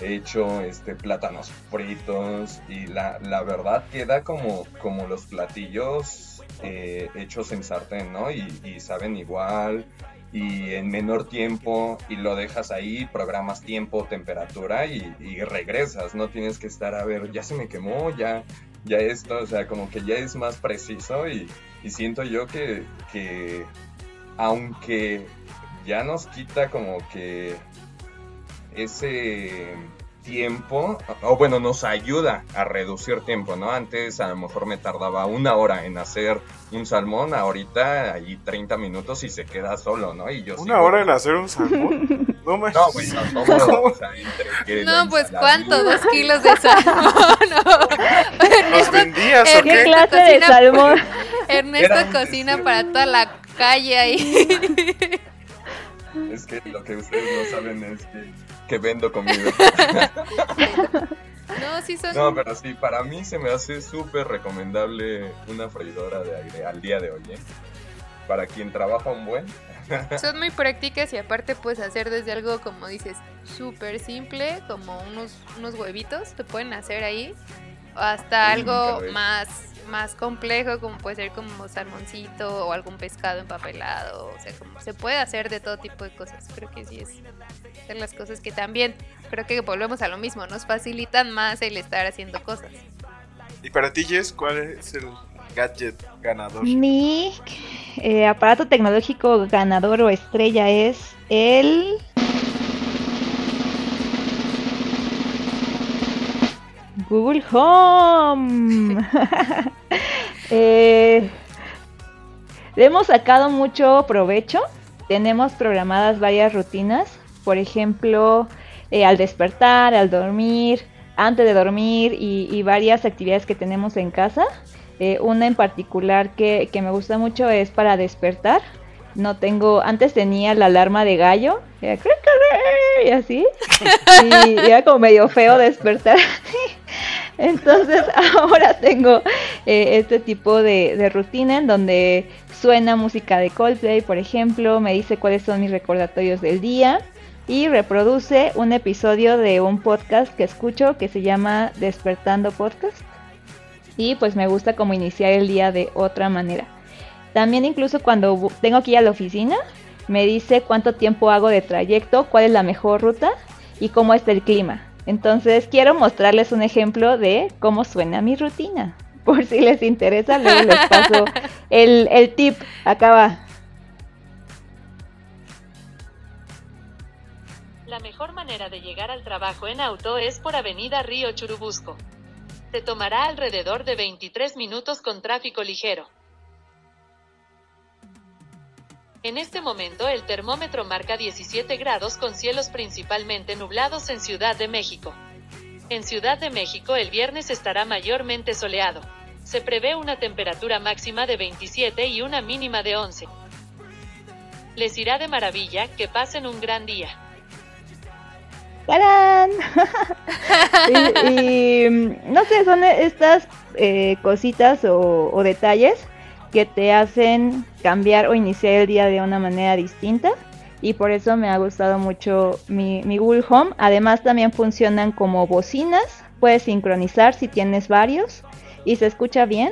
S5: hecho, este, plátanos fritos y la, la verdad queda como, como los platillos eh, hechos en sartén, ¿no? Y, y saben igual y en menor tiempo y lo dejas ahí, programas tiempo, temperatura y, y regresas, no tienes que estar a ver, ya se me quemó, ya, ya esto, o sea, como que ya es más preciso y, y siento yo que, que aunque ya nos quita como que ese tiempo, o bueno, nos ayuda a reducir tiempo, ¿no? Antes a lo mejor me tardaba una hora en hacer un salmón, ahorita ahí 30 minutos y se queda solo, ¿no? Y yo
S6: ¿Una
S5: sigo-
S6: hora en hacer un salmón? (laughs) No manches.
S5: No, o sea, entre
S3: pues ¿cuánto? ¿Dos kilos de salmón? No.
S6: ¿Los (laughs)
S3: Ernesto,
S6: vendías o
S3: ¿Qué
S2: clase de
S3: cocina-
S2: salmón?
S3: Ernesto
S5: Era
S3: cocina para toda la calle ahí. (laughs)
S5: Es que lo que ustedes no saben es que, que vendo comida. (laughs)
S3: No, sí son...
S5: No, pero sí, para mí se me hace súper recomendable una freidora de aire al día de hoy, ¿eh? para quien trabaja un buen.
S3: Son muy prácticas y aparte puedes hacer desde algo, como dices, súper simple, como unos, unos huevitos, te pueden hacer ahí, hasta
S5: Mm,
S3: algo más, más complejo, como puede ser como salmoncito o algún pescado empapelado, o sea, como se puede hacer de todo tipo de cosas. Creo que sí es de las cosas que también, creo que volvemos a lo mismo, nos facilitan más el estar haciendo cosas.
S6: Y para ti, Jess, ¿cuál es el gadget ganador?
S2: Mi eh, aparato tecnológico ganador o estrella es el Google Home. (laughs) Eh, le hemos sacado mucho provecho. Tenemos programadas varias rutinas. Por ejemplo, eh, al despertar, al dormir, antes de dormir y varias actividades que tenemos en casa. Eh, una en particular que, que me gusta mucho es para despertar. No tengo, antes tenía la alarma de gallo, y así, y era como medio feo despertar. (laughs) Entonces (laughs) ahora tengo eh, este tipo de, de rutina en donde suena música de Coldplay, por ejemplo, me dice cuáles son mis recordatorios del día y reproduce un episodio de un podcast que escucho que se llama Despertando Podcast y pues me gusta como iniciar el día de otra manera. También incluso cuando tengo que ir a la oficina, me dice cuánto tiempo hago de trayecto, cuál es la mejor ruta y cómo está el clima. Entonces quiero mostrarles un ejemplo de cómo suena mi rutina. (laughs) Por si les interesa, luego les paso (laughs) el, el tip. Acá va.
S8: La mejor manera de llegar al trabajo en auto es por Avenida Río Churubusco. Te tomará alrededor de 23 minutos con tráfico ligero. En este momento el termómetro marca 17 grados con cielos principalmente nublados en Ciudad de México. En Ciudad de México el viernes estará mayormente soleado. Se prevé una temperatura máxima de 27 y una mínima de 11. Les irá de maravilla, que pasen un gran día. (laughs)
S2: Y, mm, no sé, son estas eh, cositas o, o detalles que te hacen cambiar o iniciar el día de una manera distinta. Y por eso me ha gustado mucho mi, mi Google Home. Además también funcionan como bocinas. Puedes sincronizar si tienes varios. Y se escucha bien.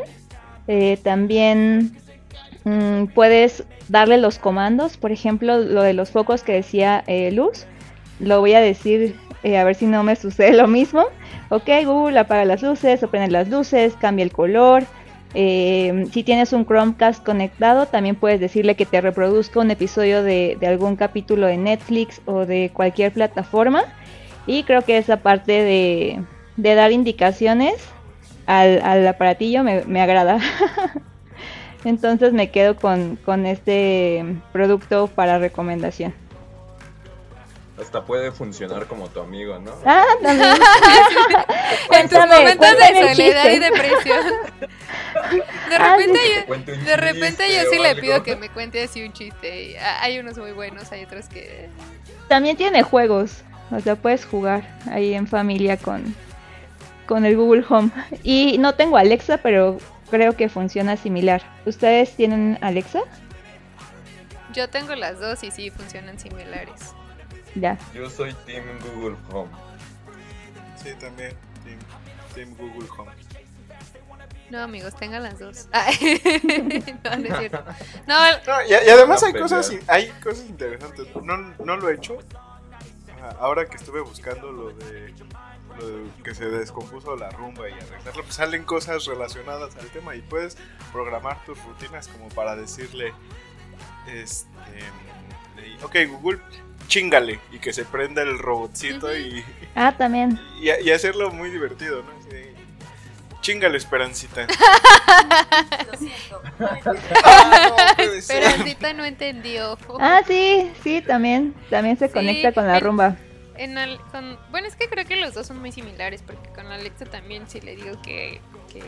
S2: Eh, también mm, puedes darle los comandos. Por ejemplo, lo de los focos que decía eh, Luz. Lo voy a decir eh, a ver si no me sucede lo mismo. Ok, Google apaga las luces, o las luces, cambia el color. Eh, si tienes un Chromecast conectado, también puedes decirle que te reproduzca un episodio de, algún capítulo de Netflix o de cualquier plataforma. Y creo que esa parte de, dar indicaciones al, al aparatillo me, agrada. (laughs) Entonces me quedo con este producto para recomendación.
S5: Hasta puede funcionar como tu amigo, ¿no?
S2: Ah, también. (laughs) (laughs)
S3: en tus momentos de soledad y depresión. (laughs) De
S2: Ah,
S3: repente, yo, de repente yo sí le pido que me cuente así un chiste. y, Hay unos muy buenos, hay otros que...
S2: También tiene juegos. O sea, puedes jugar ahí en familia con, con el Google Home. Y no tengo Alexa, pero creo que funciona similar. ¿Ustedes tienen Alexa?
S3: Yo tengo las dos y sí funcionan similares.
S2: Ya.
S5: Yo soy Team Google Home.
S6: Sí, también. Team, Team Google Home.
S3: No, amigos, tengan las dos. (laughs) Ah, no, no es cierto. No, (laughs)
S6: No, y, y además hay cosas, hay cosas interesantes. No, no lo he hecho. Ajá, Ahora que estuve buscando lo de, lo de que se descompuso la rumba y arreglarlo, pues salen cosas relacionadas al tema y puedes programar tus rutinas como para decirle, este, ok Google, chingale y que se prenda el robotcito y,
S2: Ah, también. (laughs)
S6: y, y hacerlo muy divertido, ¿no? Chingale Esperancita. (laughs) (laughs) Ah, no, puede ser.
S3: Esperancita no entendió.
S2: Ah, sí, sí, también. También se
S3: Sí,
S2: conecta con la rumba.
S3: En al- con- bueno, es que creo que los dos son muy similares, porque con Alexa también si le digo que, que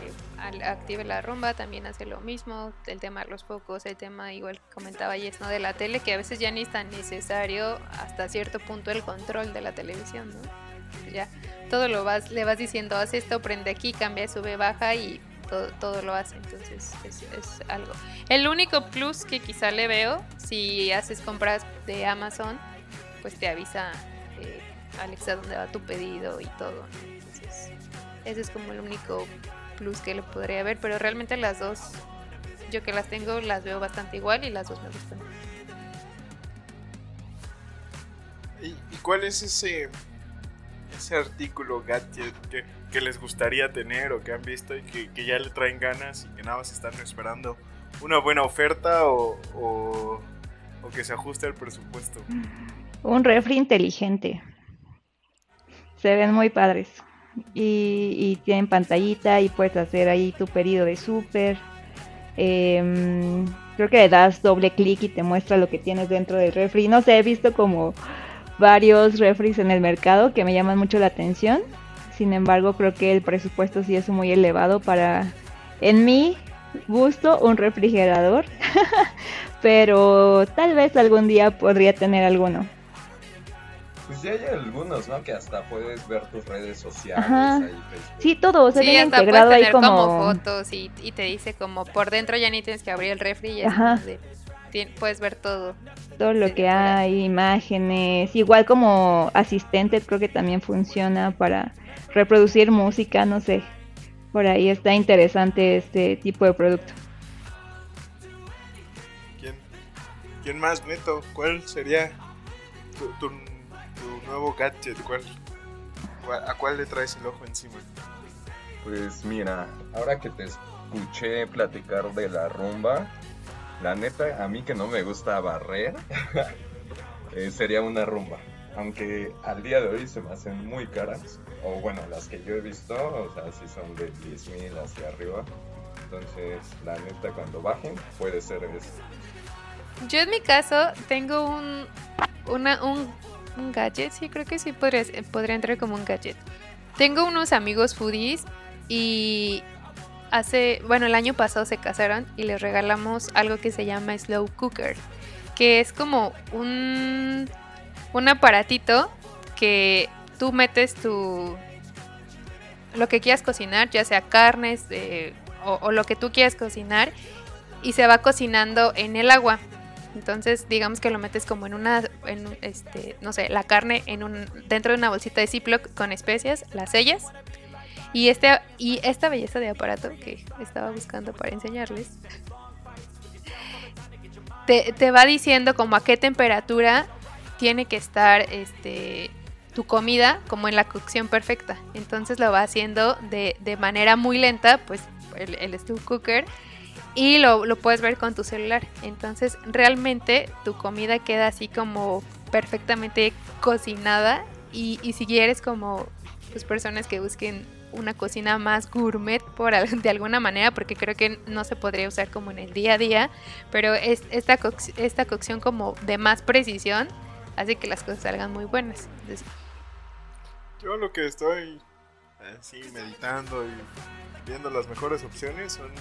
S3: active la rumba, también hace lo mismo, el tema de los focos, el tema igual que comentaba Jess, ¿no? De la tele, que a veces ya ni es tan necesario hasta cierto punto el control de la televisión, ¿no? Ya todo lo vas, le vas diciendo, haz esto, prende aquí, cambia, sube, baja y todo, todo lo hace, entonces es, es algo. El único plus que quizá le veo, si haces compras de Amazon, pues te avisa Alexa dónde va tu pedido y todo. Entonces, ese es como el único plus que le podría ver, pero realmente las dos, yo que las tengo, las veo bastante igual y las dos me gustan.
S6: ¿Y, y cuál es ese, ese artículo, gadget que, que les gustaría tener o que han visto y que, que ya le traen ganas y que nada más están esperando una buena oferta o, o, o que se ajuste al presupuesto?
S2: Un refri inteligente. Se ven muy padres. Y, y tienen pantallita y puedes hacer ahí tu pedido de súper. Em, creo que le das doble clic y te muestra lo que tienes dentro del refri. No sé, he visto como varios refris en el mercado que me llaman mucho la atención. Sin embargo, creo que el presupuesto sí es muy elevado para, en mi gusto, un refrigerador. (laughs) Pero tal vez algún día podría tener alguno.
S5: Pues ya hay algunos, ¿no? Que hasta puedes ver tus redes sociales.
S2: Ajá.
S5: ahí.
S2: Sí, todo, o sea,
S3: Sí,
S2: viene
S3: hasta puedes
S2: integrado ahí
S3: tener como...
S2: como...
S3: fotos y, y te dice como por dentro ya ni tienes que abrir el refri y
S2: Ajá.
S3: puedes ver todo.
S2: todo lo que hay, imágenes, igual como asistente creo que también funciona para reproducir música, no sé. Por ahí está interesante este tipo de producto.
S6: ¿Quién, quién más, Neto? ¿Cuál sería tu, tu, tu nuevo gadget? ¿Cuál, cuál- ¿A cuál le traes el ojo encima?
S5: Pues mira, ahora que te escuché platicar de la rumba, la neta, a mí que no me gusta barrer, (laughs) eh, sería una rumba. Aunque al día de hoy se me hacen muy caras, o bueno, las que yo he visto, o sea, sí son de 10 mil hacia arriba. Entonces, la neta, cuando bajen, puede ser eso.
S3: Yo en mi caso tengo un, una, un, un gadget, sí, creo que sí podría, podría entrar como un gadget. Tengo unos amigos foodies y hace, bueno, el año pasado se casaron y les regalamos algo que se llama Slow Cooker, que es como un, un aparatito que tú metes tu lo que quieras cocinar, ya sea carnes eh, o, o lo que tú quieras cocinar y se va cocinando en el agua. Entonces, digamos que lo metes como en una, en, este, no sé, la carne en un, dentro de una bolsita de Ziploc con especias, las sellas. Y, este, y esta belleza de aparato que estaba buscando para enseñarles, te, te va diciendo como a qué temperatura tiene que estar este, tu comida como en la cocción perfecta. Entonces lo va haciendo de, de manera muy lenta, pues el, el stew cooker, y lo, lo puedes ver con tu celular. Entonces realmente tu comida queda así como perfectamente cocinada y, si quieres como pues, personas que busquen una cocina más gourmet por (laughs) de alguna manera porque creo que no se podría usar como en el día a día pero es, esta, esta cocción como de más precisión hace que las cosas salgan muy buenas
S6: Yo lo que estoy así meditando y viendo las mejores opciones son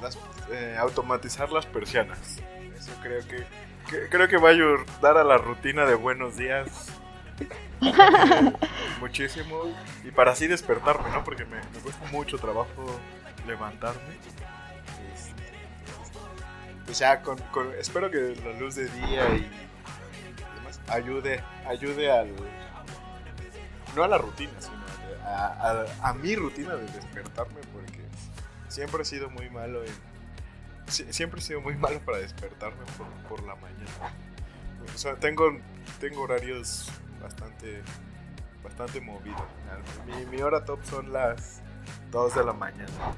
S6: las, eh, automatizar las persianas. Eso creo que, que- creo que va a ayudar a la rutina de buenos días (laughs) muchísimo y para así despertarme, ¿no? Porque me, me cuesta mucho trabajo levantarme. Este, pues ya con, con- espero que la luz de día y, y demás ayude ayude al no a la rutina, sino a, a- a mi rutina de despertarme, siempre he sido muy malo Siempre he sido muy malo para despertarme por, por la mañana. O sea, tengo, tengo horarios bastante bastante movidos. Mi, mi hora top son las 2 de la mañana.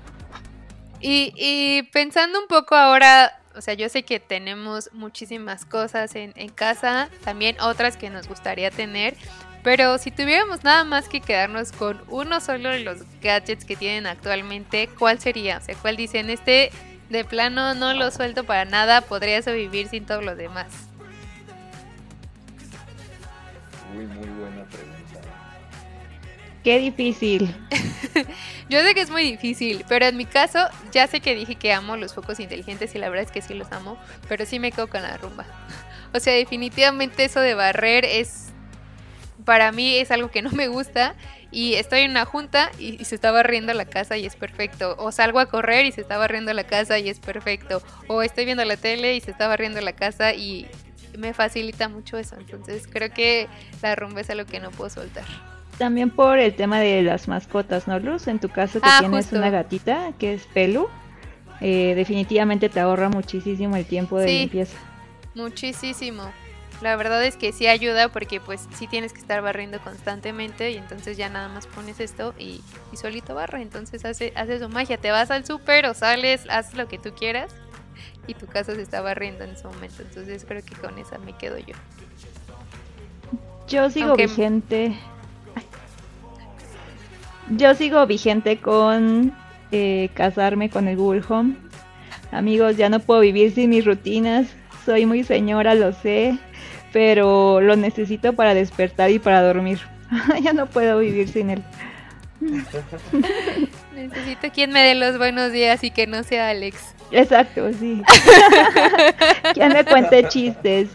S3: Y, y pensando un poco ahora, o sea, yo sé que tenemos muchísimas cosas en, en casa, también otras que nos gustaría tener, pero si tuviéramos nada más que quedarnos con uno solo de los gadgets que tienen actualmente, ¿cuál sería? O sea, ¿cuál dicen? Este de plano no lo suelto para nada, podría sobrevivir sin todo lo demás.
S5: Muy, muy.
S2: Qué difícil. (laughs)
S3: Yo sé que es muy difícil, pero en mi caso ya sé que dije que amo los focos inteligentes y la verdad es que sí los amo, pero sí me quedo con la rumba. (laughs) O sea, definitivamente eso de barrer es, para mí es algo que no me gusta y estoy en una junta y, y se está barriendo la casa y es perfecto. O salgo a correr y se está barriendo la casa y es perfecto. O estoy viendo la tele y se está barriendo la casa y me facilita mucho eso. Entonces creo que la rumba es algo que no puedo soltar.
S2: También por el tema de las mascotas, ¿no, Luz? En tu caso que
S3: Ah,
S2: tienes
S3: justo.
S2: una gatita que es Pelu, eh, definitivamente te ahorra muchísimo el tiempo de
S3: Sí.
S2: limpieza.
S3: Muchísimo. La verdad es que sí ayuda porque pues sí tienes que estar barriendo constantemente y entonces ya nada más pones esto y, y solito barre. Entonces hace, hace su magia. Te vas al súper o sales, haces lo que tú quieras y tu casa se está barriendo en ese momento. Entonces creo que con esa me quedo yo.
S2: Yo sigo
S3: Aunque-
S2: vigente. Yo sigo vigente con eh, casarme con el Google Home. Amigos, ya no puedo vivir sin mis rutinas. Soy muy señora, lo sé, pero lo necesito para despertar y para dormir. (laughs) ya no puedo vivir sin él. (laughs)
S3: Necesito quien me dé los buenos días y que no sea Alex.
S2: Exacto, sí. (laughs) que me cuente chistes.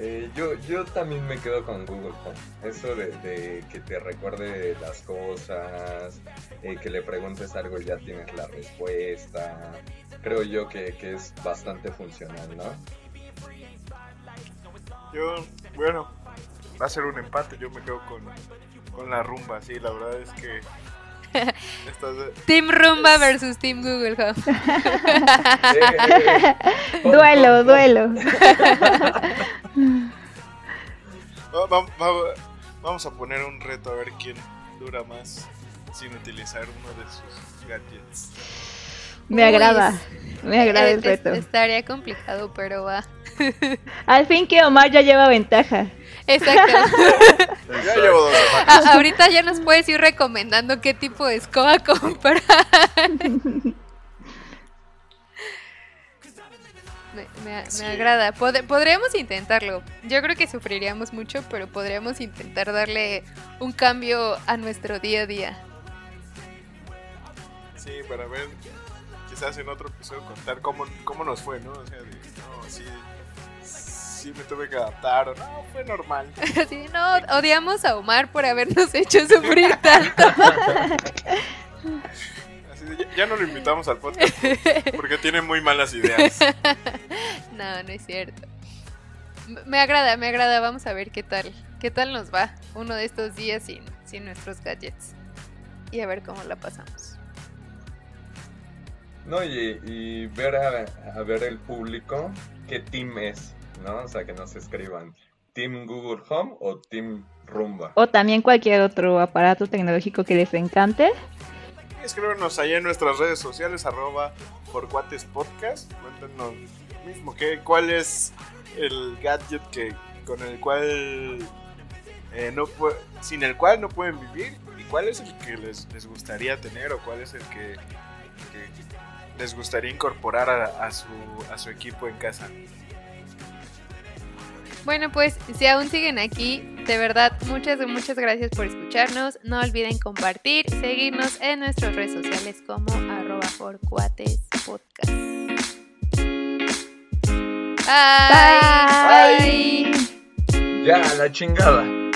S5: Eh, yo, yo también me quedo con Google Home. Eso de, que te recuerde las cosas, eh, que le preguntes algo y ya tienes la respuesta. Creo yo que, que es bastante funcional, ¿no?
S6: Yo, bueno, va a ser un empate. Yo me quedo con, con la rumba, sí, la verdad es que.
S3: Team Rumba versus Team Google Home.
S2: Duelo, duelo.
S6: Va- va- va- vamos a poner un reto a ver quién dura más sin utilizar uno de sus gadgets.
S2: Me
S3: Uy,
S2: agrada. Me agrada
S3: Eh,
S2: el reto.
S3: Estaría complicado, pero va.
S2: Al fin que Omar ya lleva ventaja.
S3: Exacto.
S6: Ya llevo dos semanas.
S3: A- ahorita ya nos puedes ir recomendando qué tipo de escoba (laughs) comprar. Me, me- me
S6: Sí.
S3: agrada. Pod- podríamos intentarlo. Yo creo que sufriríamos mucho, pero podríamos intentar darle un cambio a nuestro día a día.
S6: Sí, para ver, quizás en otro episodio contar cómo, cómo nos fue, ¿no? O sea, de, no, sí, sí me tuve que adaptar, no, fue normal. (laughs)
S3: Así, no, odiamos a Omar por habernos (laughs) hecho sufrir tanto. (laughs)
S6: Así de, ya, ya no lo invitamos al podcast por- porque tiene muy malas ideas.
S3: No, no es cierto. Me agrada, me agrada. Vamos a ver qué tal. ¿Qué tal nos va uno de estos días sin, sin nuestros gadgets? Y a ver cómo la pasamos.
S5: No, y, y ver a, a ver el público qué team es, ¿no? O sea, que nos escriban. ¿Team Google Home o Team Rumba?
S2: O también cualquier otro aparato tecnológico que les encante.
S6: Escríbanos ahí en nuestras redes sociales, arroba por cuates podcast. Cuéntenos mismo que, cuál es el gadget que con el cual eh, no pu- sin el cual no pueden vivir y cuál es el que les, les gustaría tener o cuál es el que, que les gustaría incorporar a, a su, a su equipo en casa.
S3: Bueno, pues si aún siguen aquí, de verdad, muchas, muchas gracias por escucharnos. No olviden compartir, seguirnos en nuestras redes sociales como arroba forcuatespodcast. Bye.
S2: Bye.
S5: Ya, la chingada.